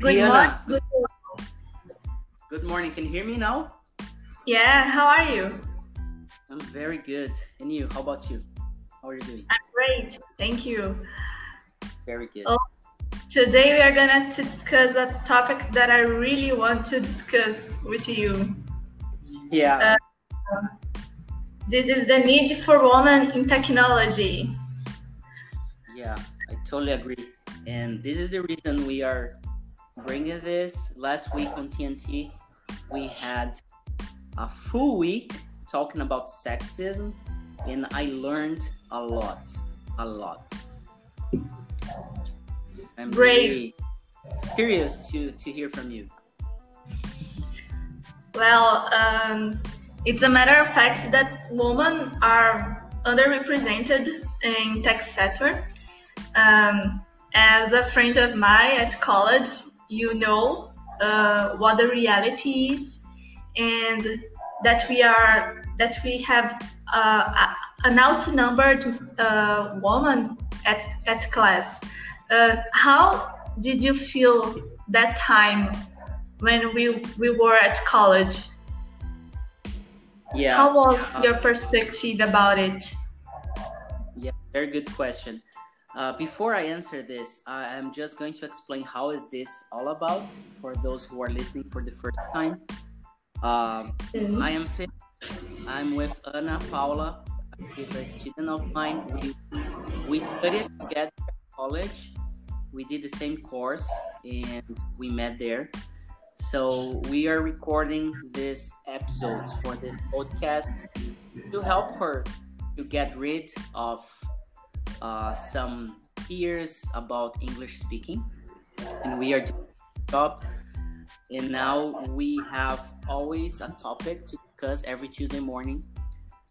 Good Hey, morning. Anna. Good. Good morning. Can you hear me now? Yeah. How are you? I'm very good. And you? How about you? How are you doing? I'm great. Thank you. Very good. Oh. Today we are gonna to discuss a topic that I really want to discuss with you. Yeah. Uh, this is the need for women in technology. Yeah, I totally agree. And this is the reason we are bringing this. Last week on TNT, we had a full week talking about sexism, and I learned a lot. A lot. I'm Great. really curious to, to hear from you. Well, um, it's a matter of fact that women are underrepresented in tech sector. Um, as a friend of mine at college, you know uh, what the reality is, and that we are that we have uh, an outnumbered uh, woman at at class. Uh, how did you feel that time when we we were at college? Yeah. How was uh, your perspective about it? Yeah, very good question. Uh, before I answer this, I am just going to explain how is this all about for those who are listening for the first time. Um, I am. I'm with Ana Paula. She's a student of mine. We we studied together at college. We did the same course and we met there. So we are recording this episode for this podcast to help her to get rid of uh, some fears about English speaking, and we are doing job. And now we have always a topic to discuss every Tuesday morning.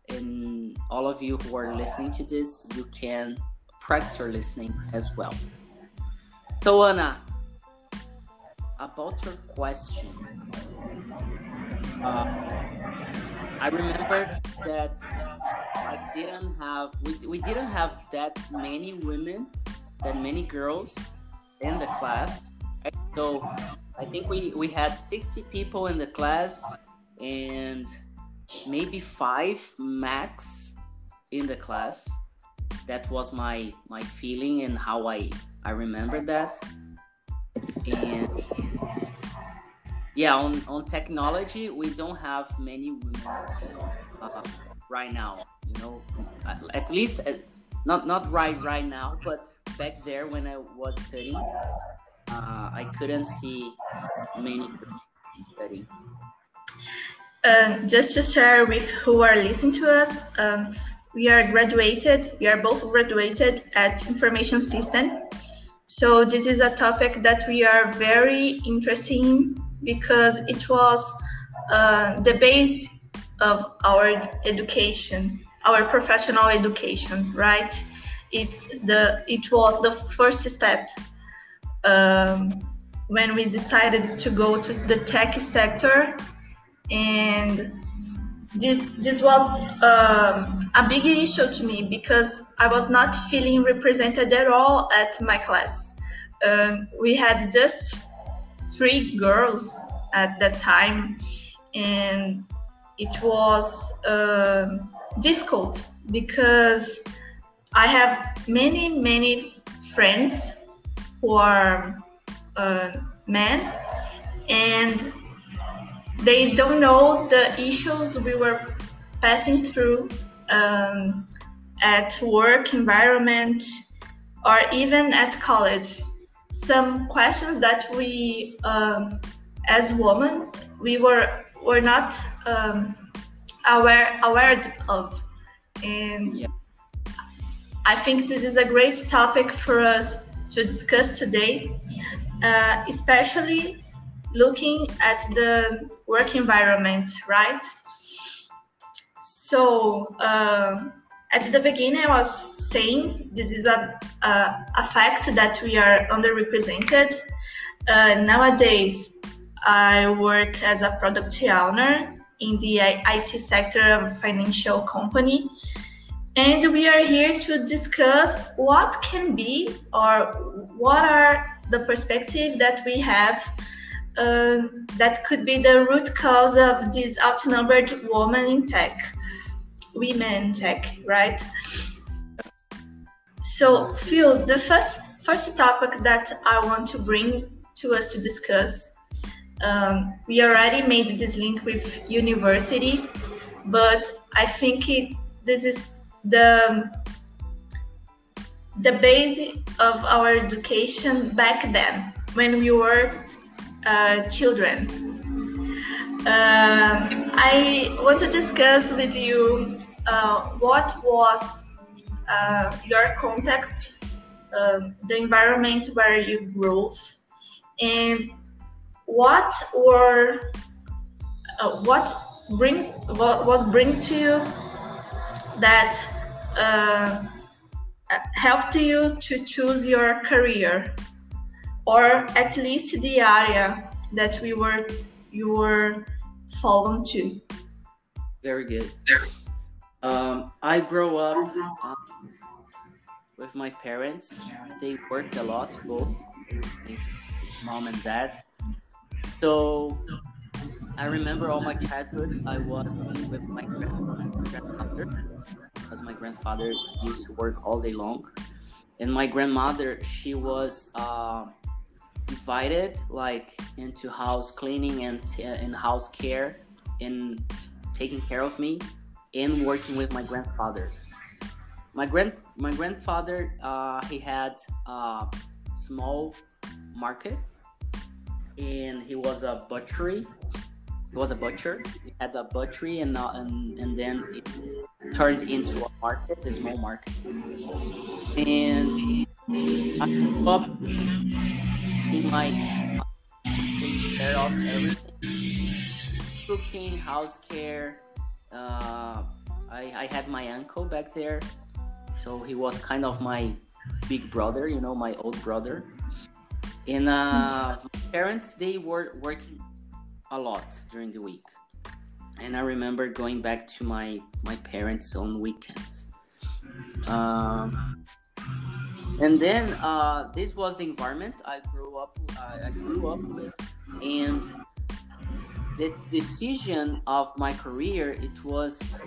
And all of you who are listening to this, you can practice your listening as well. So Anna, about your question, uh, I remember that I didn't have we, we didn't have that many women, that many girls in the class. So I think we we had 60 people in the class and maybe five max in the class. That was my my feeling and how I I remember that. And yeah, on on technology we don't have many women uh, right now you know at- least uh, not not right right now but back there when i was studying uh, i couldn't see many studying Uh, just to share with who are listening to us, um, we are graduated. We are both graduated at information system. So this is a topic that we are very interested in because it was uh, the base of our education, our professional education, right? It's the it was the first step um, when we decided to go to the tech sector and this this was um, a big issue to me because I was not feeling represented at all at my class. Um, we had just three girls at that time, and it was um difficult because I have many many friends who are uh, men and they don't know the issues we were passing through um, at work environment or even at college some questions that we um, as women we were were not um, aware aware of and Yeah. i think this is a great topic for us to discuss today uh, especially looking at the work environment, right? So uh, at the beginning, I was saying this is a, a, a fact that we are underrepresented. Uh, nowadays, I work as a product owner in the IT sector of a financial company. And we are here to discuss what can be or what are the perspective that we have uh, that could be the root cause of this outnumbered woman in tech, women tech, right? So, Phil, the first first topic that I want to bring to us to discuss, um, we already made this link with university, but I think it, this is the the base of our education back then when we were uh, children. Uh, I want to discuss with you uh, what was uh, your context, um, the environment where you grew, and what were uh, what bring what was bring to you that uh, helped you to choose your career? Or at least the area that we were you were fallen to? Very good um, i grew up um, with my parents. They worked a lot both mom and dad. So I remember all my childhood. I was with my grandmother because my grandfather used to work all day long, and my grandmother she was uh, divided like into house cleaning and t- and house care and taking care of me and working with my grandfather. My grand my grandfather uh, he had a small market and he was a butchery he was a butcher. He had a butchery, and uh, and and then it turned into a market, a small market. And I grew up in my taking care of everything, cooking, house care. Uh, I I had my uncle back there, so he was kind of my big brother, you know, my old brother. And uh, parents they were working a lot during the week. And I remember going back to my my parents on weekends. Um, and then uh, this was the environment I grew up uh, I grew up with, and the decision of my career it was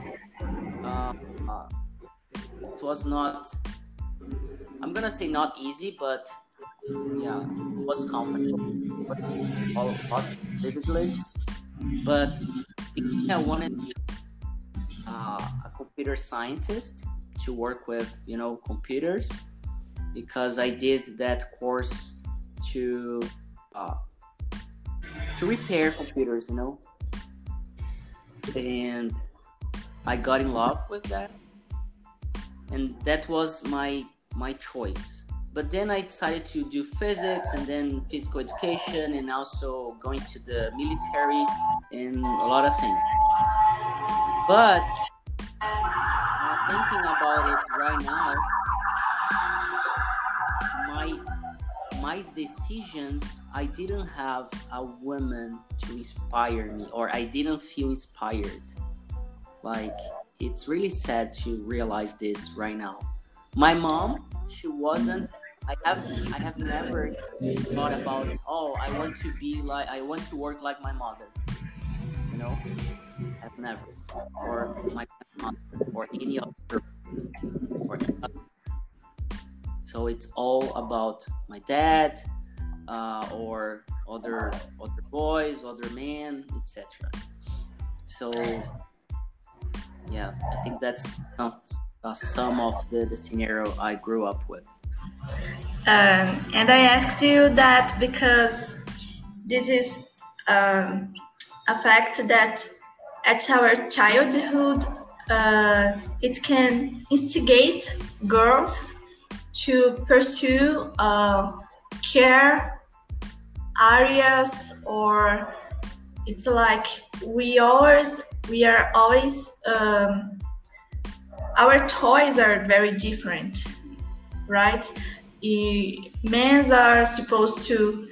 uh, uh, it was not I'm gonna say not easy, but yeah, was comfortable. All about privileged, but I wanted uh, a computer scientist to work with, you know, computers because I did that course to uh, to repair computers, you know, and I got in love with that, and that was my my choice. But then I decided to do physics and then physical education and also going to the military and a lot of things. But uh, thinking about it right now, my decisions, I didn't have a woman to inspire me, or I didn't feel inspired. Like it's really sad to realize this right now. My mom, she wasn't I have I have never thought about oh I want to be like I want to work like my mother. You know? I've never. Or my or any other or so it's all about my dad uh, or other other boys, other men, etc. So yeah, I think that's some, uh, some of the, the scenario I grew up with. Um, and I asked you that because this is um, a fact that at our childhood uh, it can instigate girls to pursue uh, care areas or it's like we always we are always um, our toys are very different right? Men are supposed to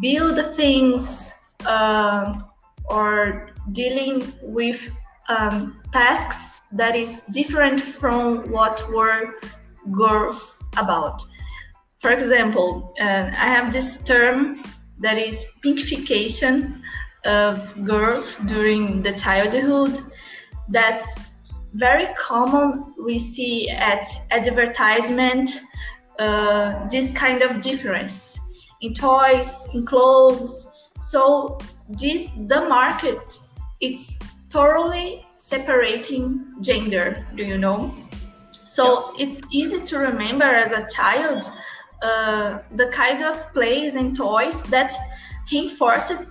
build things uh, or dealing with um, tasks that is different from what were girls about. for example, uh, I have this term that is pinkification of girls during the childhood. That's very common. We see at advertisement uh, this kind of difference in toys, in clothes. So this the market it's thoroughly separating gender. Do you know? So yeah. it's easy to remember as a child uh, the kind of plays and toys that reinforced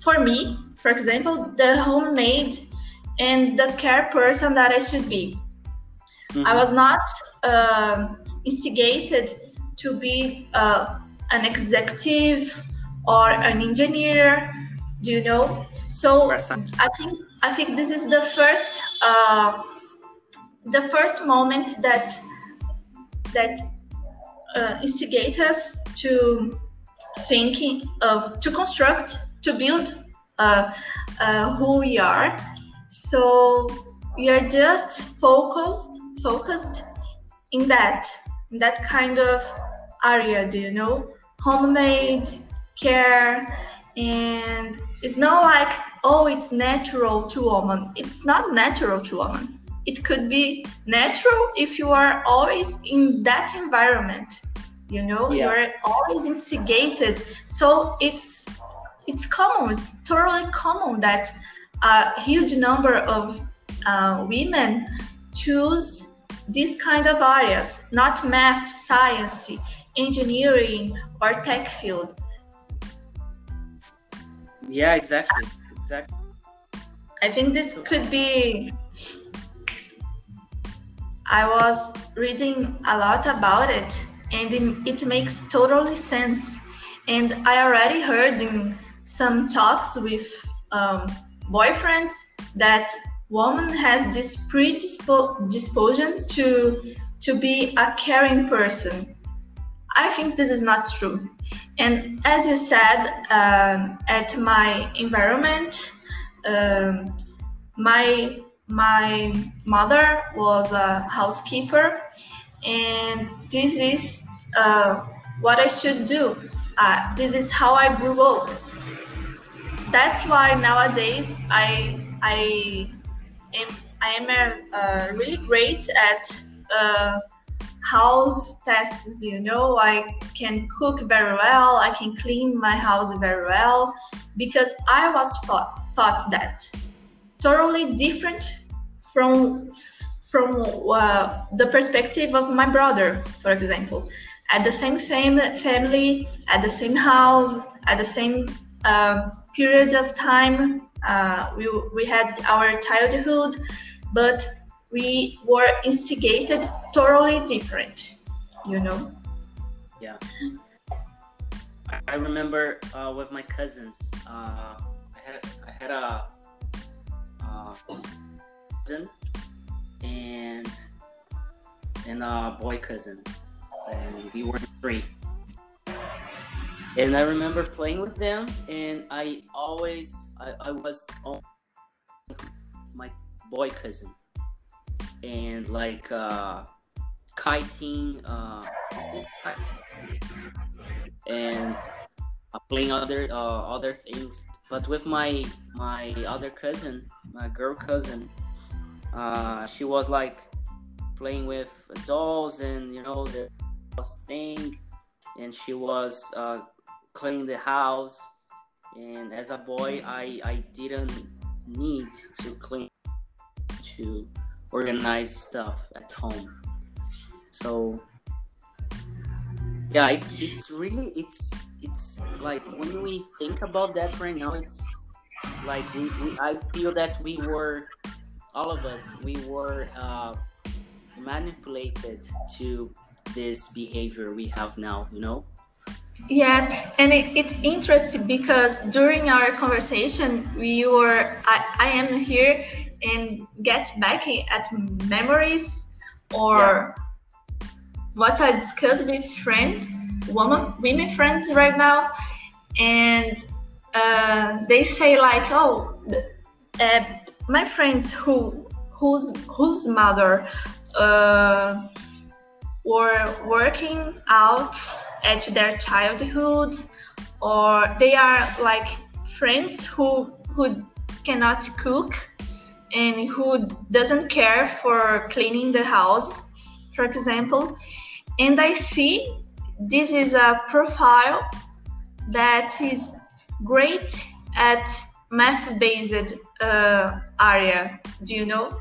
for me, for example, the homemade and the care person that I should be. Mm-hmm. I was not uh, instigated to be uh, an executive or an engineer. Do you know? So I think I think this is the first uh, the first moment that that uh, instigate us to thinking of to construct to build uh, uh, who we are. So we are just focused focused in that in that kind of area do you know? Homemade care and it's not like oh it's natural to woman. It's not natural to woman it could be natural if you are always in that environment you know yeah. you're always instigated. So it's it's common it's totally common that a huge number of uh, women choose these kind of areas not math science engineering or tech field. Yeah exactly exactly. I think this could be I was reading a lot about it and it makes totally sense. And I already heard in some talks with um, boyfriends that woman has this predisposition to to be a caring person. I think this is not true. And as you said, um, at my environment, um, my my mother was a housekeeper, and this is uh, what I should do. Uh, this is how I grew up. That's why nowadays I I am I am uh, really great at uh, house tasks. You know, I can cook very well. I can clean my house very well because I was thought, thought that totally different from from uh, the perspective of my brother, for example. At the same fam- family, at the same house, at the same uh, period of time, uh, we, we had our childhood, but we were instigated totally different, you know? Yeah. I remember uh, with my cousins, uh, I had I had a uh, cousin and and a boy cousin, and we were three. And I remember playing with them, and I always I, I was my boy cousin, and like uh, kiting, uh, and uh, playing other uh, other things. But with my my other cousin, my girl cousin, uh, she was like playing with dolls and you know the thing, and she was uh, cleaning the house. And as a boy, I I didn't need to clean to organize stuff at home. So yeah, it's it's really it's it's like when we think about that right now, it's like we, we I feel that we were all of us we were uh, manipulated to this behavior we have now. You know. Yes, and it, it's interesting because during our conversation, we were I, I am here and get back at memories or yeah. what I discuss with friends, women, women friends right now, and uh, they say like, oh, uh, my friends who whose whose mother uh, were working out at their childhood or they are like friends who who cannot cook and who doesn't care for cleaning the house for example. And i see this is a profile that is great at math based uh, area do you know?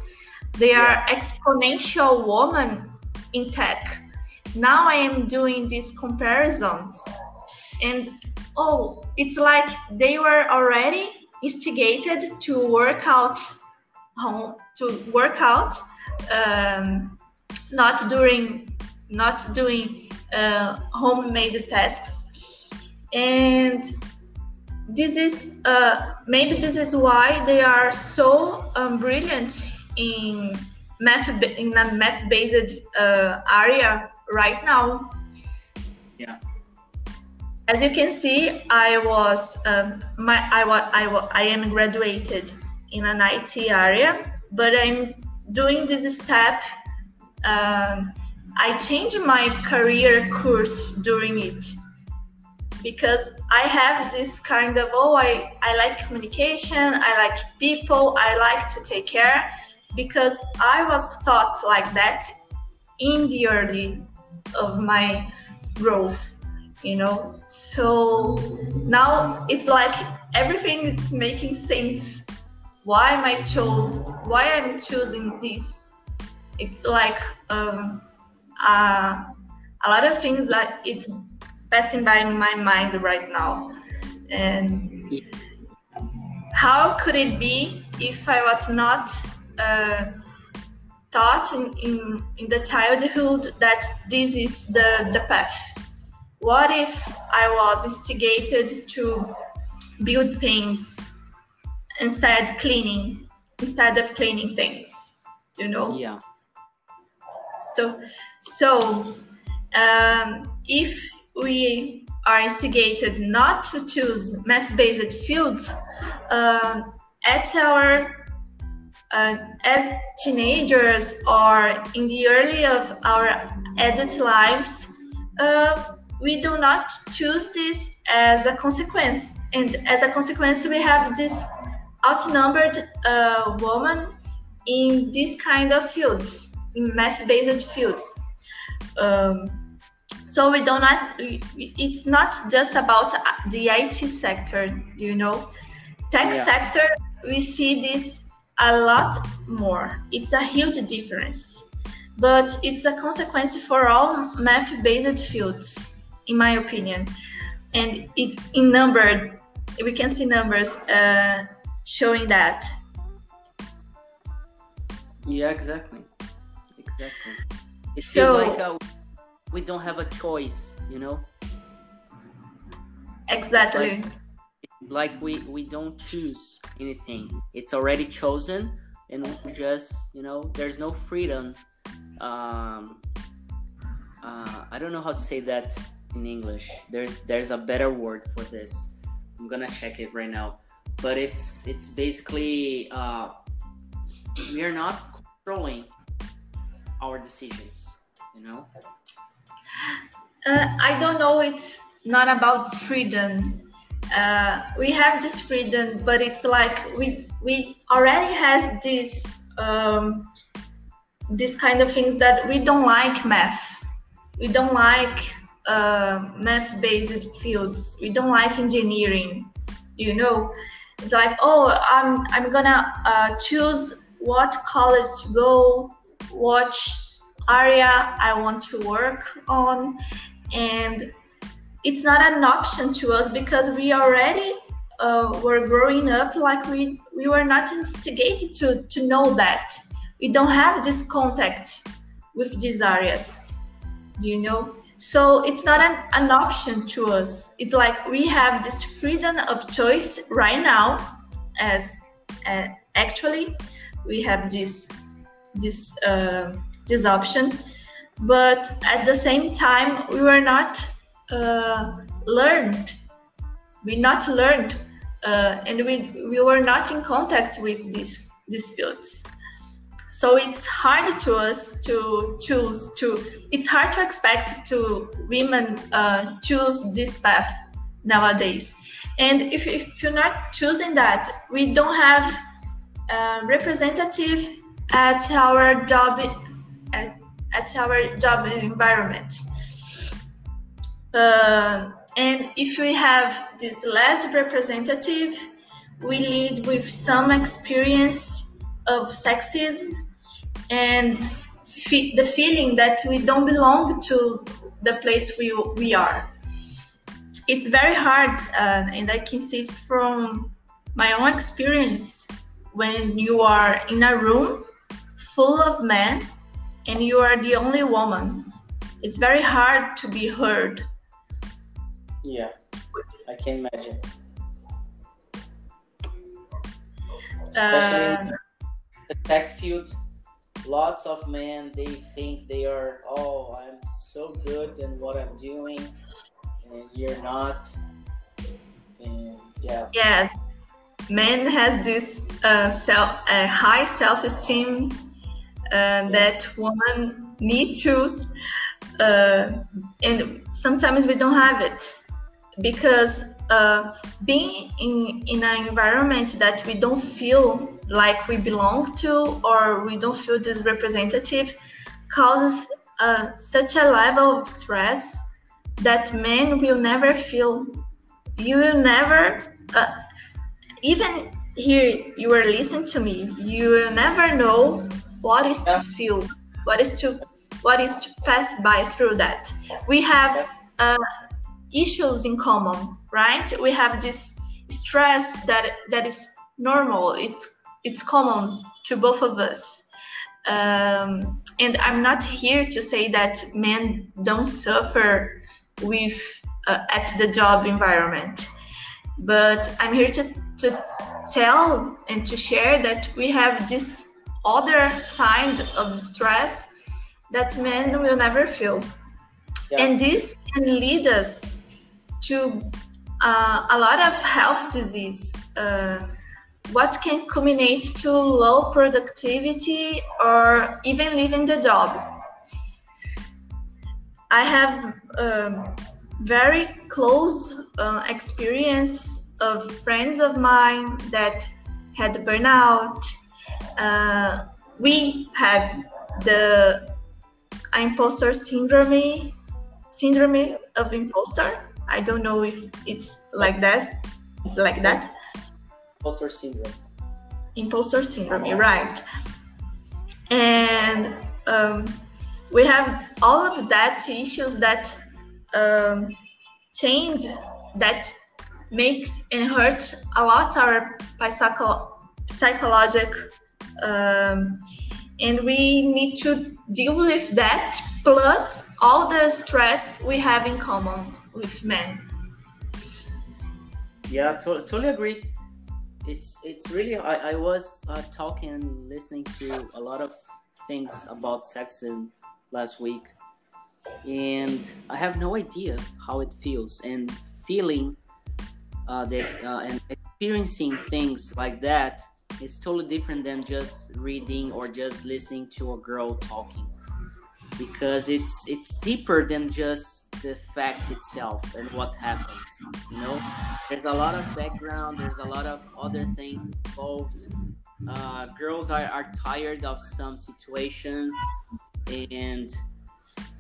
They are exponential woman in tech. Now i am doing these comparisons and oh it's like they were already instigated to work out home to work out um, not during not doing uh, homemade tasks. And this is uh, maybe this is why they are so um, brilliant in math in a math based uh, area right now. Yeah. As you can see i was um, my I, wa- I, wa- I am graduated in an it area but i'm doing this step um, i changed my career course during it because i have this kind of oh i, I like communication i like people i like to take care because i was taught like that in the early of my growth you know? So now it's like everything is making sense. Why am i chose why i'm choosing this? It's like um, uh, a lot of things that it's passing by my mind right now. And how could it be if i was not uh, taught in, in, in the childhood that this is the, the path? What if I was instigated to build things instead cleaning instead of cleaning things you know? Yeah. So so um, if we are instigated not to choose math-based fields um, at our uh, as teenagers or in the early of our adult lives uh, we do not choose this as a consequence. And as a consequence, we have this outnumbered uh, woman in this kind of fields, in math-based fields. Um, so we do not. not, It's not just about the IT sector, you know. Tech yeah. sector, we see this a lot more. It's a huge difference, but it's a consequence for all math-based fields in my opinion. And it's in number, we can see numbers uh, showing that. Yeah, exactly. Exactly. It so, feels like uh, we don't have a choice, you know? Exactly. Like, like, we, we don't choose anything. It's already chosen and we just, you know, there's no freedom. Um, uh, I don't know how to say that in English. There's there's a better word for this. I'm gonna check it right now. But it's it's basically uh, we are not controlling our decisions. You know. Uh, I don't know. It's not about freedom. Uh, we have this freedom, but it's like we we already has this um, this kind of things that we don't like math. We don't like uh, math-based fields. We don't like engineering. You know, it's like, oh, I'm I'm gonna uh, choose what college to go, what area I want to work on, and it's not an option to us because we already uh, were growing up like we we were not instigated to to know that. We don't have this contact with these areas do you know? So it's not an, an option to us. It's like we have this freedom of choice right now, as uh, actually we have this this uh, this option, but at the same time we were not uh, learned. We not learned, uh, and we we were not in contact with these these fields. so it's hard to us to choose to it's hard to expect to women uh, choose this path nowadays and if, if you're not choosing that we don't have a representative at our job at, at our job environment uh, and if we have this less representative we lead with some experience of sexism and fe- the feeling that we don't belong to the place we, we are. It's very hard, uh, and I can see from my own experience when you are in a room full of men and you are the only woman. It's very hard to be heard. Yeah, I can imagine. especially uh, the tech field lots of men they think they are oh i'm so good in what i'm doing and you're not and yeah yes men has this uh, self uh, high self-esteem uh, that women need to uh, and sometimes we don't have it because uh, being in, in an environment that we don't feel like we belong to or we don't feel this representative causes uh, such a level of stress that men will never feel. You will never, uh, even here, you are listening to me. You will never know what is to feel, what is to, what is to pass by through that. We have uh, issues in common right? We have this stress that that is normal. It's it's common to both of us. Um, and i'm not here to say that men don't suffer with uh, at the job environment. But i'm here to, to tell and to share that we have this other side of stress that men will never feel yeah. and this can lead us to uh, a lot of health disease. Uh, what can culminate to low productivity or even leaving the job. I have um, very close uh, experience of friends of mine that had burnout. Uh, we have the imposter syndrome, syndrome of imposter I don't know if it's like that. It's like that. Imposter syndrome. Imposter syndrome, right? And um, we have all of that issues that um, change that makes and hurts a lot our psycho- psychological um, and we need to deal with that plus all the stress we have in common with men. Yeah, to- totally agree. It's it's really I, I was uh, talking listening to a lot of things about sexism last week, and I have no idea how it feels and feeling uh, that uh, and experiencing things like that is totally different than just reading or just listening to a girl talking. Because it's it's deeper than just the fact itself and what happens you know? There's a lot of background there's a lot of other things involved. Uh, girls are, are tired of some situations and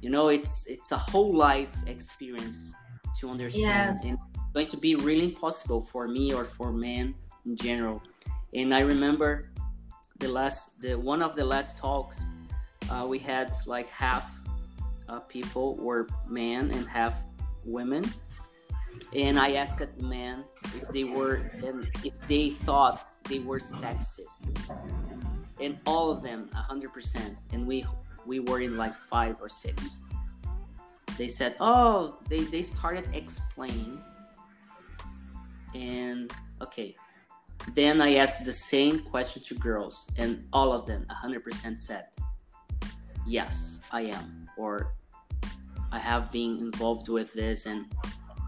you know it's it's a whole life experience to understand. Yes. and it's going to be really impossible for me or for men in general and i remember the last the one of the last talks uh, we had like half uh, people were men and half women. And i asked the men if they were and if they thought they were sexist. And all of them 100% and we we were in like five or six. They said oh they they started explaining. And okay then i asked the same question to girls and all of them 100% said yes, I am, or I have been involved with this, and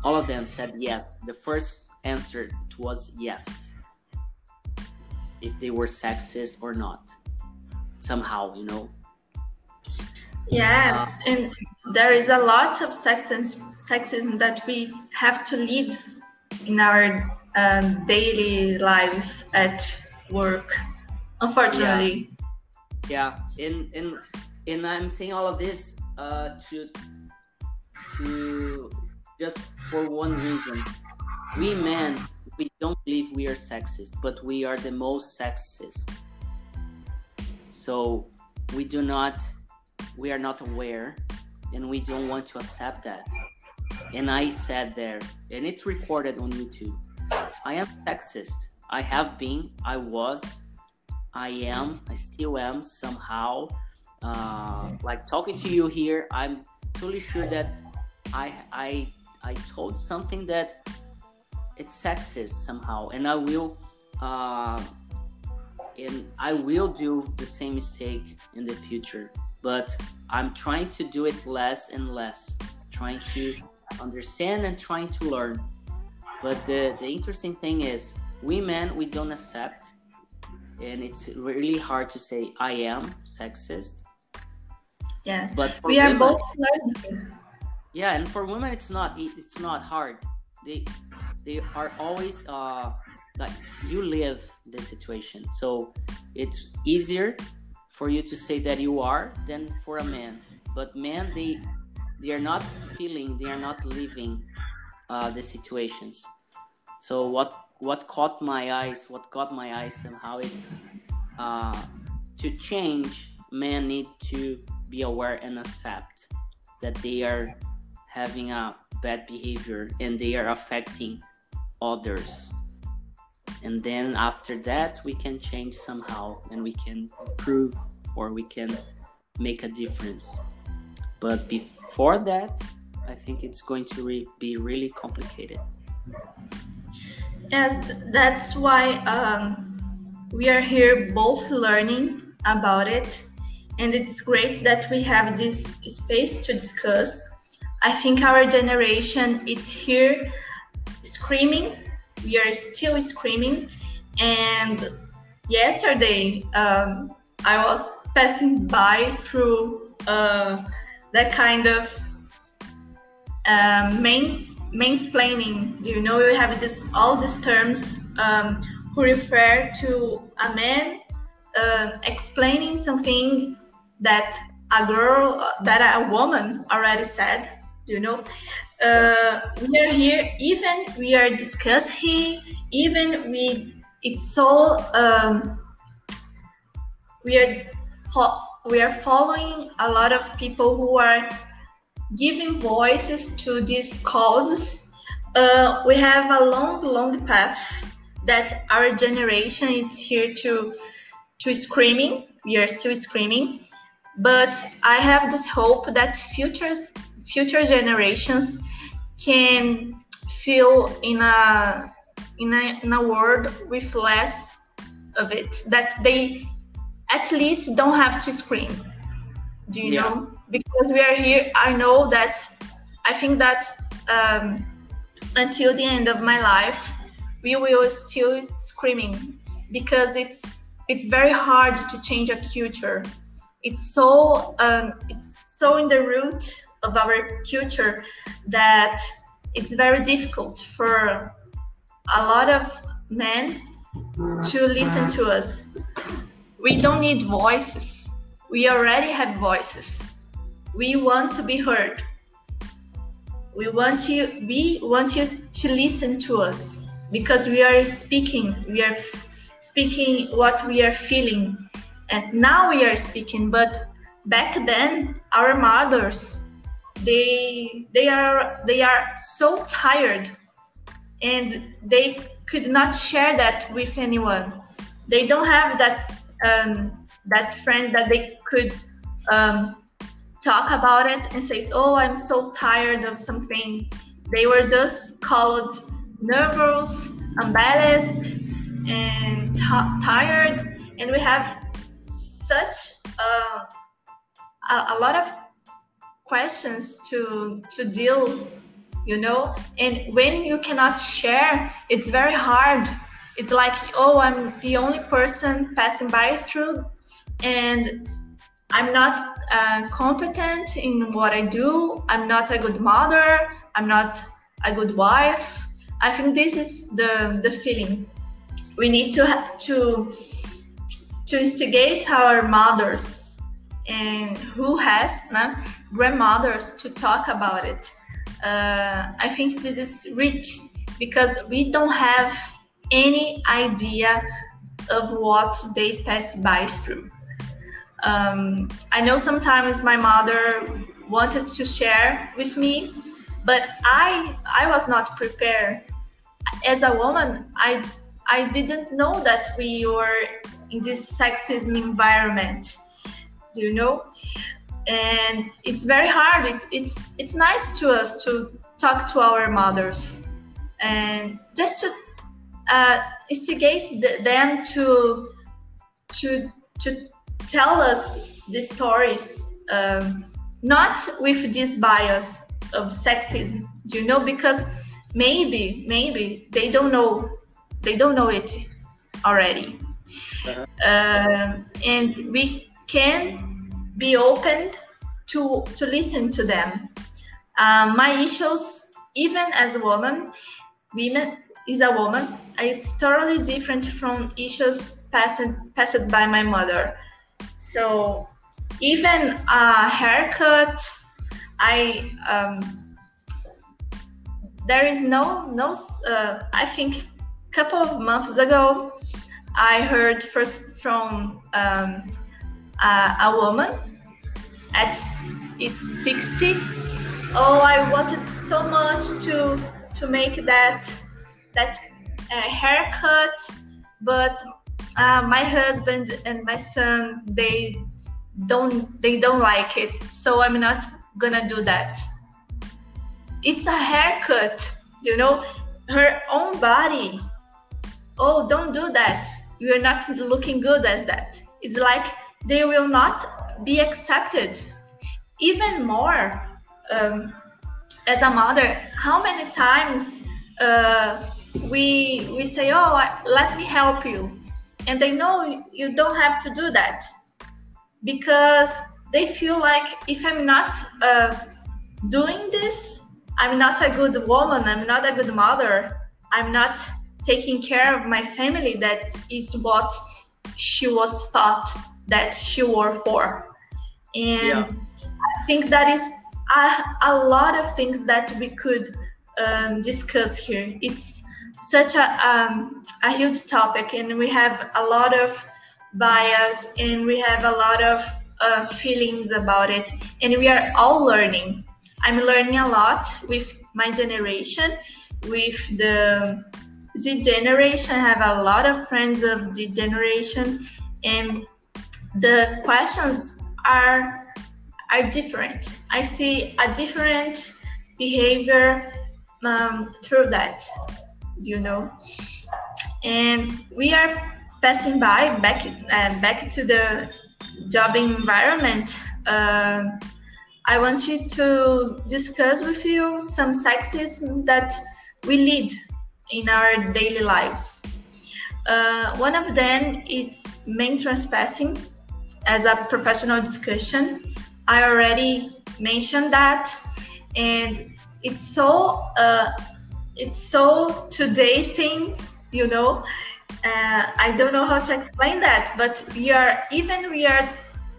all of them said yes. The first answer was yes, if they were sexist or not. somehow you know yes uh, and there is a lot of sexism, sexism that we have to lead in our um, daily lives at work unfortunately. Yeah, yeah. and and and i'm saying all of this uh to to just for one reason. We men we don't believe we are sexist but we are the most sexist. So we do not we are not aware and we don't want to accept that. And i said there and it's recorded on youtube i am sexist. I have been. I was. I am. I still am somehow. Uh, like talking to you here i'm totally sure that i i i told something that it's sexist somehow. And i will uh, and i will do the same mistake in the future. But i'm trying to do it less and less. Trying to understand and trying to learn but the, the interesting thing is we men we don't accept and it's really hard to say i am sexist. Yes. But we women, are both learning yeah and for women it's not it's not hard. They they are always uh, like you live the situation. So it's easier for you to say that you are than for a man. But men they they are not feeling they are not living uh, the situations. So what what caught my eyes what caught my eyes and how it's uh, to change men need to be aware and accept that they are having a bad behavior and they are affecting others. And then after that we can change somehow and we can improve or we can make a difference. But before that i think it's going to re- be really complicated yes that's why um, we are here both learning about it and it's great that we have this space to discuss i think our generation is here screaming. We are still screaming. And yesterday, um, I was passing by through uh, that kind of um, mains. Do you know we have this all these terms um, who refer to a man uh, explaining something that a girl that a woman already said. Do you know? uh, we are here even we are discussing even we it's so um, we are we are following a lot of people who are giving voices to these causes uh, we have a long long path that our generation is here to to screaming. We are still screaming. But i have this hope that futures future generations can feel in a in a, in a world with less of it that they at least don't have to scream. Do you yeah. know because we are here i know that i think that um, until the end of my life we will still screaming because it's it's very hard to change a culture it's so um, it's so in the root of our culture that it's very difficult for a lot of men to listen to us. We don't need voices. We already have voices. We want to be heard. We want you we want you to listen to us because we are speaking. We are speaking what we are feeling. And now we are speaking, but back then our mothers they they are they are so tired and they could not share that with anyone they don't have that um, that friend that they could um, talk about it and says, oh i'm so tired of something. They were just called nervous embarrassed and t- tired. And we have such uh, a, a lot of questions to to deal you know? And when you cannot share it's very hard. It's like oh i'm the only person passing by through and I'm not uh, competent in what I do. I'm not a good mother. I'm not a good wife. I think this is the the feeling. We need to to to instigate our mothers and who has no, grandmothers to talk about it. Uh, I think this is rich because we don't have any idea of what they pass by through. Um, I know sometimes my mother wanted to share with me, but I I was not prepared. As a woman, I I didn't know that we were in this sexism environment. Do you know? And it's very hard. It, it's it's nice to us to talk to our mothers and just to uh, instigate them to to to tell us the stories, um, not with this bias of sexism, you know? Because maybe, maybe they don't know, they don't know it already, uh-huh. uh, and we can be open to to listen to them. Um, my issues, even as a woman, women is a woman. It's totally different from issues passed passed by my mother. So even a haircut, I um, there is no no. Uh, I think a couple of months ago, I heard first from um, a, a woman at it's 60 oh i wanted so much to to make that that uh, haircut but uh, my husband and my son they don't they don't like it. So i'm not gonna do that. It's a haircut you know? Her own body. Oh don't do that. You're not looking good as that. It's like they will not be accepted. Even more um, as a mother how many times uh, we we say oh let me help you and they know you don't have to do that because they feel like if i'm not uh, doing this i'm not a good woman i'm not a good mother i'm not taking care of my family that is what she was thought that she were for and yeah. i think that is a, a lot of things that we could um, discuss here it's such a, um, a huge topic and we have a lot of bias and we have a lot of uh, feelings about it and we are all learning. I'm learning a lot with my generation with the z generation i have a lot of friends of the generation and the questions are are different. I see a different behavior um, through that you know. And we are passing by back uh, back to the job environment. Uh, i want you to discuss with you some sexism that we lead in our daily lives. Uh, one of them is men trespassing. As a professional discussion i already mentioned that. And it's so uh, it's so today things you know? Uh, i don't know how to explain that but we are even we are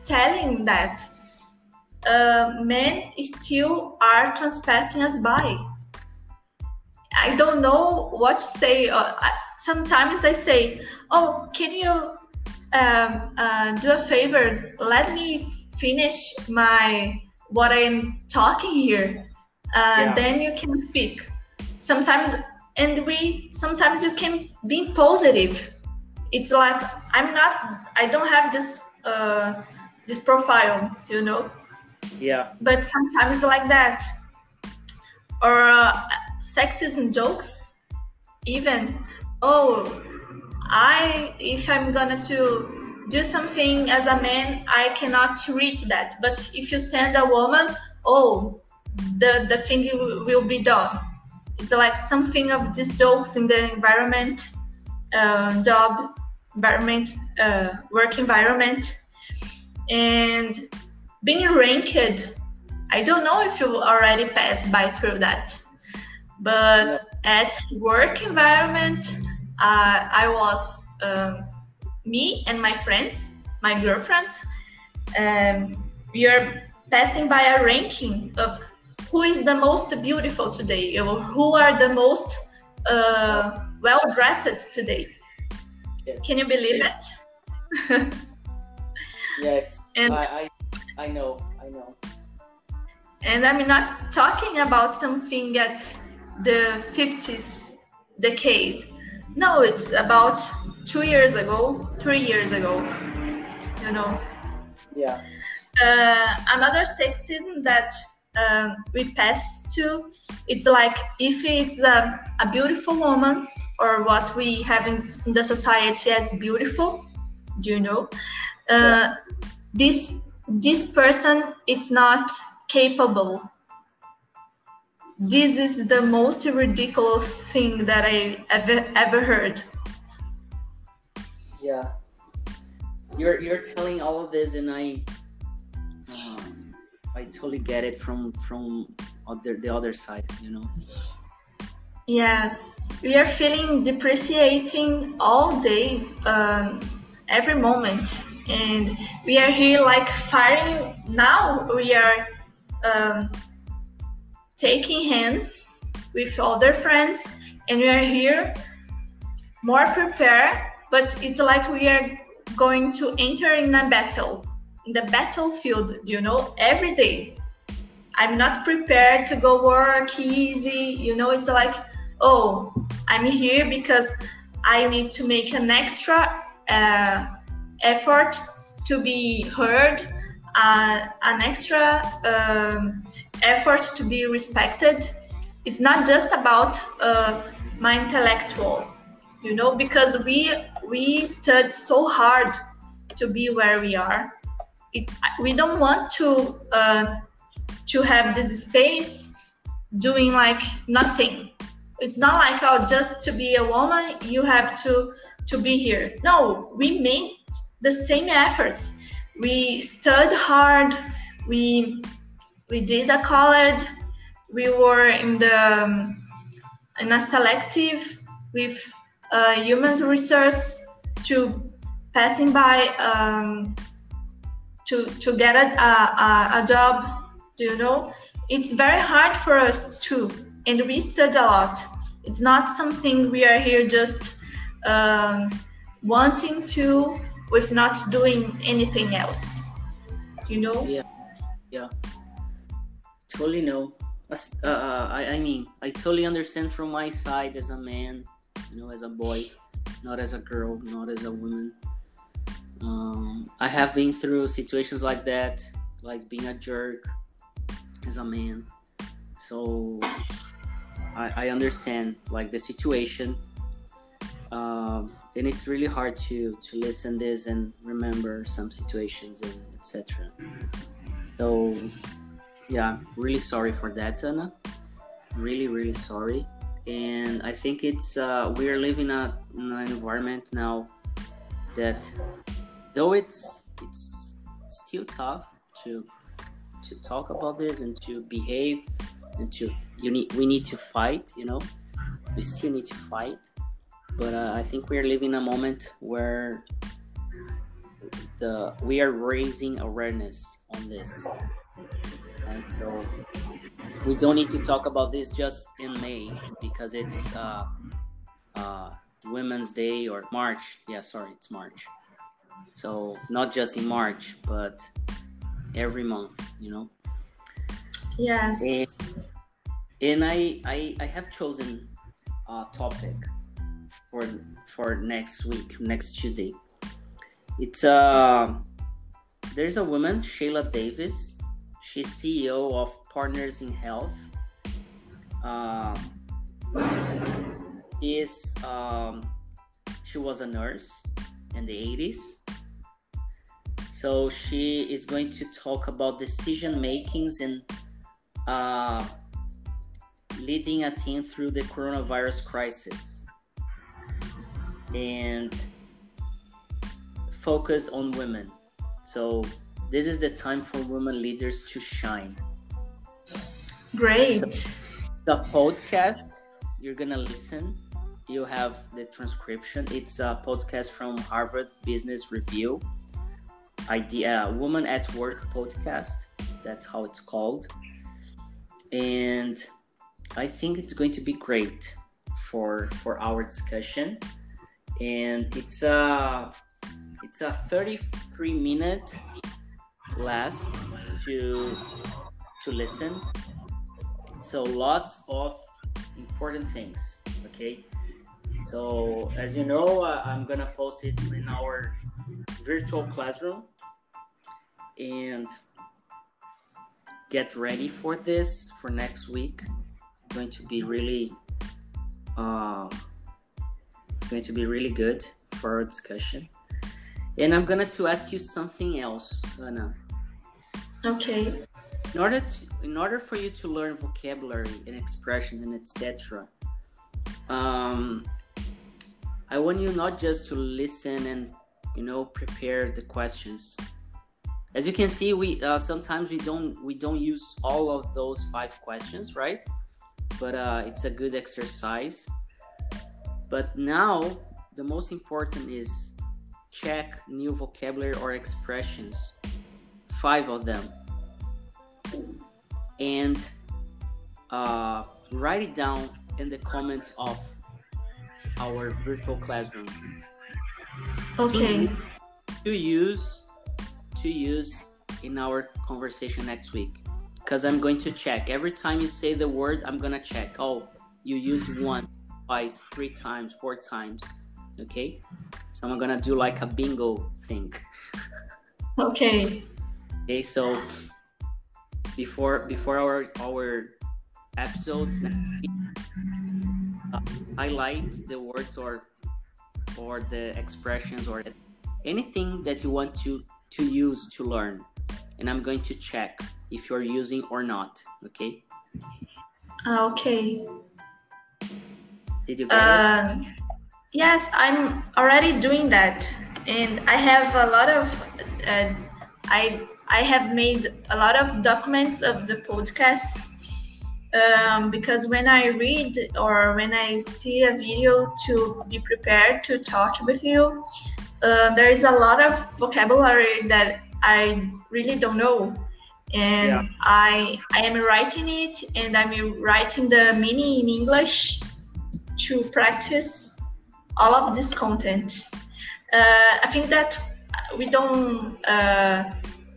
telling that uh, men still are trespassing us by. I don't know what to say uh, sometimes i say oh can you um, uh, do a favor? Let me finish my what i'm talking here. Uh, yeah. then you can speak sometimes and we sometimes you can be positive. It's like i'm not i don't have this uh this profile you know? Yeah. But sometimes like that. Or uh, sexism jokes even oh i if i'm gonna to do something as a man i cannot reach that. But if you send a woman oh the the thing will be done it's like something of these jokes in the environment, uh, job environment, uh, work environment. and being ranked. I don't know if you already passed by through that, but at work environment, uh, I was um, me and my friends, my girlfriends, um, we are passing by a ranking of who is the most beautiful today or who are the most uh, well dressed today. Yeah. Can you believe it? yes and I, I, I know, I know. And I'm not talking about something at the 50s decade. No, it's about two years ago, three years ago. You know. Yeah. Uh, another sexism that um, we pass to, it's like if it's a, a beautiful woman or what we have in, in, the society as beautiful, do you know? Uh, yeah. This this person it's not capable. This is the most ridiculous thing that I ever ever heard. Yeah, you're you're telling all of this, and I I totally get it from from other the other side, you know. Yes, we are feeling depreciating all day, um, every moment, and we are here like firing. Now we are um, taking hands with other friends, and we are here more prepared. But it's like we are going to enter in a battle the battlefield, you know, every day. I'm not prepared to go work easy, you know, it's like, oh, I'm here because I need to make an extra uh, effort to be heard, uh, an extra um, effort to be respected. It's not just about uh, my intellectual, you know, because we we studied so hard to be where we are it, we don't want to uh, to have this space doing like nothing. It's not like oh just to be a woman you have to to be here. No we made the same efforts. We studied hard. We we did a college. We were in the um, in a selective with uh, human resource to passing by um, to to get a, a, a job do you know? It's very hard for us too and we study a lot. It's not something we are here just um, wanting to with not doing anything else. You know? Yeah. Yeah. Totally know. Uh, uh, I, I mean i totally understand from my side as a man you know as a boy not as a girl not as a woman um, I have been through situations like that, like being a jerk as a man. So I, I understand like the situation, um, and it's really hard to to listen this and remember some situations and etc. So yeah, really sorry for that, Anna. Really, really sorry. And I think it's uh, we are living a, in an environment now that though it's it's still tough to to talk about this and to behave and to you need we need to fight you know? We still need to fight. But uh, i think we are living a moment where the we are raising awareness on this. And so we don't need to talk about this just in may because it's uh, uh, women's day or march. Yeah sorry it's march so not just in March, but every month, you know. Yes. And, and I, I I have chosen a topic for for next week, next Tuesday. It's uh there's a woman, Sheila Davis. She's CEO of Partners in Health. Um, she is um, she was a nurse in the 80s. So she is going to talk about decision makings and uh, leading a team through the coronavirus crisis and focus on women. So this is the time for women leaders to shine. Great. The podcast you're gonna listen. You have the transcription. It's a podcast from Harvard Business Review. Idea uh, Woman at Work podcast. That's how it's called. And I think it's going to be great for for our discussion. And it's a it's a 33 minute last to to listen so lots of important things okay so as you know uh, i'm gonna post it in our virtual classroom and get ready for this for next week it's going to be really uh, it's going to be really good for our discussion and i'm gonna to ask you something else Anna. Okay. In order to, in order for you to learn vocabulary and expressions and etc. Um, I want you not just to listen and you know prepare the questions. As you can see, we uh, sometimes we don't we don't use all of those five questions, right? But uh, it's a good exercise. But now the most important is check new vocabulary or expressions five of them and uh, write it down in the comments of our virtual classroom. Okay. To, to use to use in our conversation next week. Because i'm going to check. Every time you say the word i'm gonna check. Oh you used mm-hmm. one twice three times four times. Okay? So i'm gonna do like a bingo thing. Okay. Okay, so before before our our episode, uh, highlight the words or or the expressions or anything that you want to to use to learn, and I'm going to check if you're using or not. Okay. Okay. Did you get Um, yes, I'm already doing that, and I have a lot of. Uh, I I have made a lot of documents of the podcast um, because when I read or when I see a video to be prepared to talk with you, uh, there is a lot of vocabulary that I really don't know. And Yeah. I I am writing it and I'm writing the meaning in English to practice all of this content. Uh, I think that we don't uh,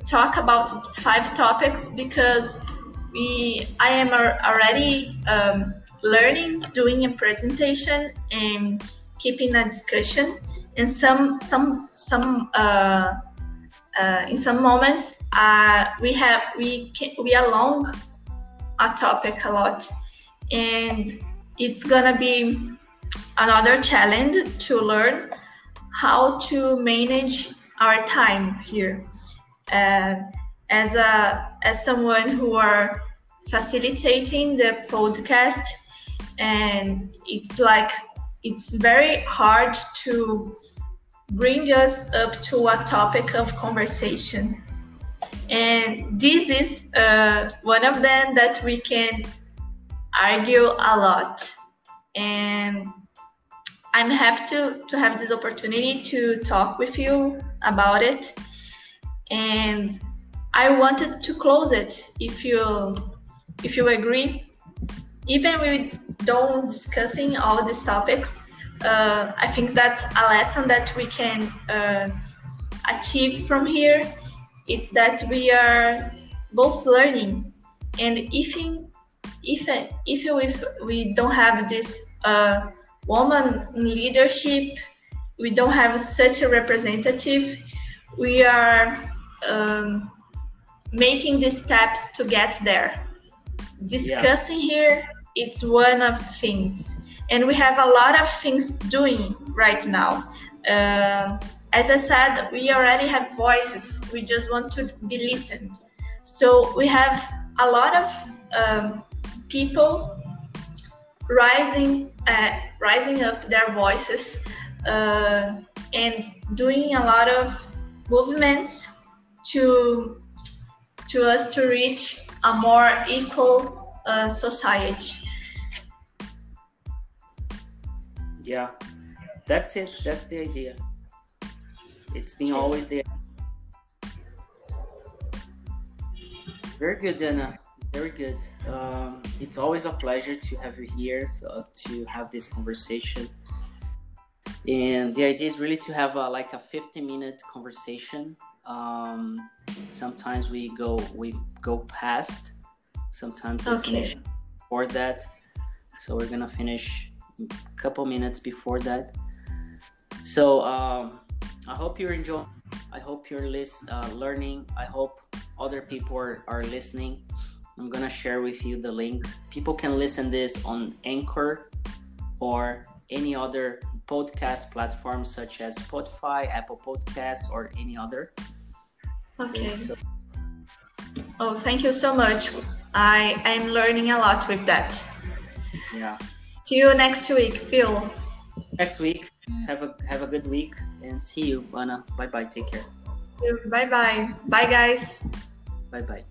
talk about five topics because we I am already um, learning doing a presentation and keeping a discussion. And some some some uh, uh, in some moments uh, we have we can, we along a topic a lot. And it's gonna be another challenge to learn how to manage our time here. Uh, as a as someone who are facilitating the podcast and it's like it's very hard to bring us up to a topic of conversation. And this is uh, one of them that we can argue a lot. And i'm happy to, to have this opportunity to talk with you about it. And I wanted to close it if you if you agree. Even we don't discussing all these topics, uh, I think that a lesson that we can uh, achieve from here it's that we are both learning, and if in, if if we don't have this uh, woman in leadership, we don't have such a representative, we are um, making the steps to get there. Discussing here, it's one of the things, and we have a lot of things doing right now. Uh, as I said, we already have voices. We just want to be listened. So we have a lot of um, people rising, uh, rising up their voices, uh, and doing a lot of movements to to us to reach a more equal uh, society. Yeah, that's it. That's the idea. It's been always there. Very good, Dana. Very good. Um, it's always a pleasure to have you here uh, to have this conversation. And the idea is really to have a, like a 50 minute conversation. Um, sometimes we go we go past. Sometimes we Okay. finish before that. So we're gonna finish a couple minutes before that. So um, I hope you're enjoying. I hope you're lis- uh, learning. I hope other people are, are listening. I'm gonna share with you the link. People can listen this on Anchor or any other podcast platforms such as Spotify, Apple Podcasts, or any other. Okay. So, Oh, thank you so much. I am learning a lot with that. yeah. See you next week, Phil. Next week. Have a have a good week and see you, Anna. Bye bye. Take care. Bye bye. Bye, guys. Bye bye.